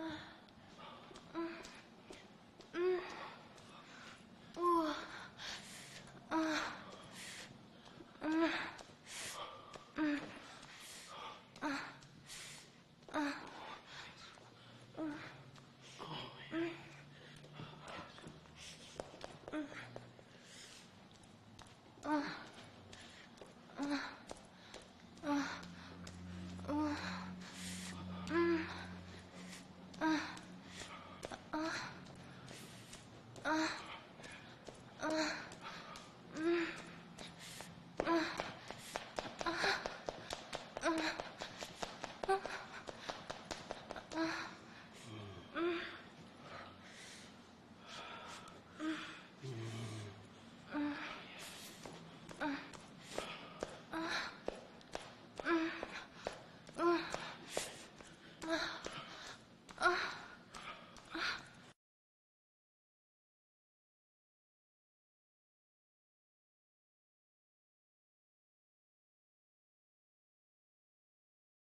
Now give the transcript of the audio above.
Ugh.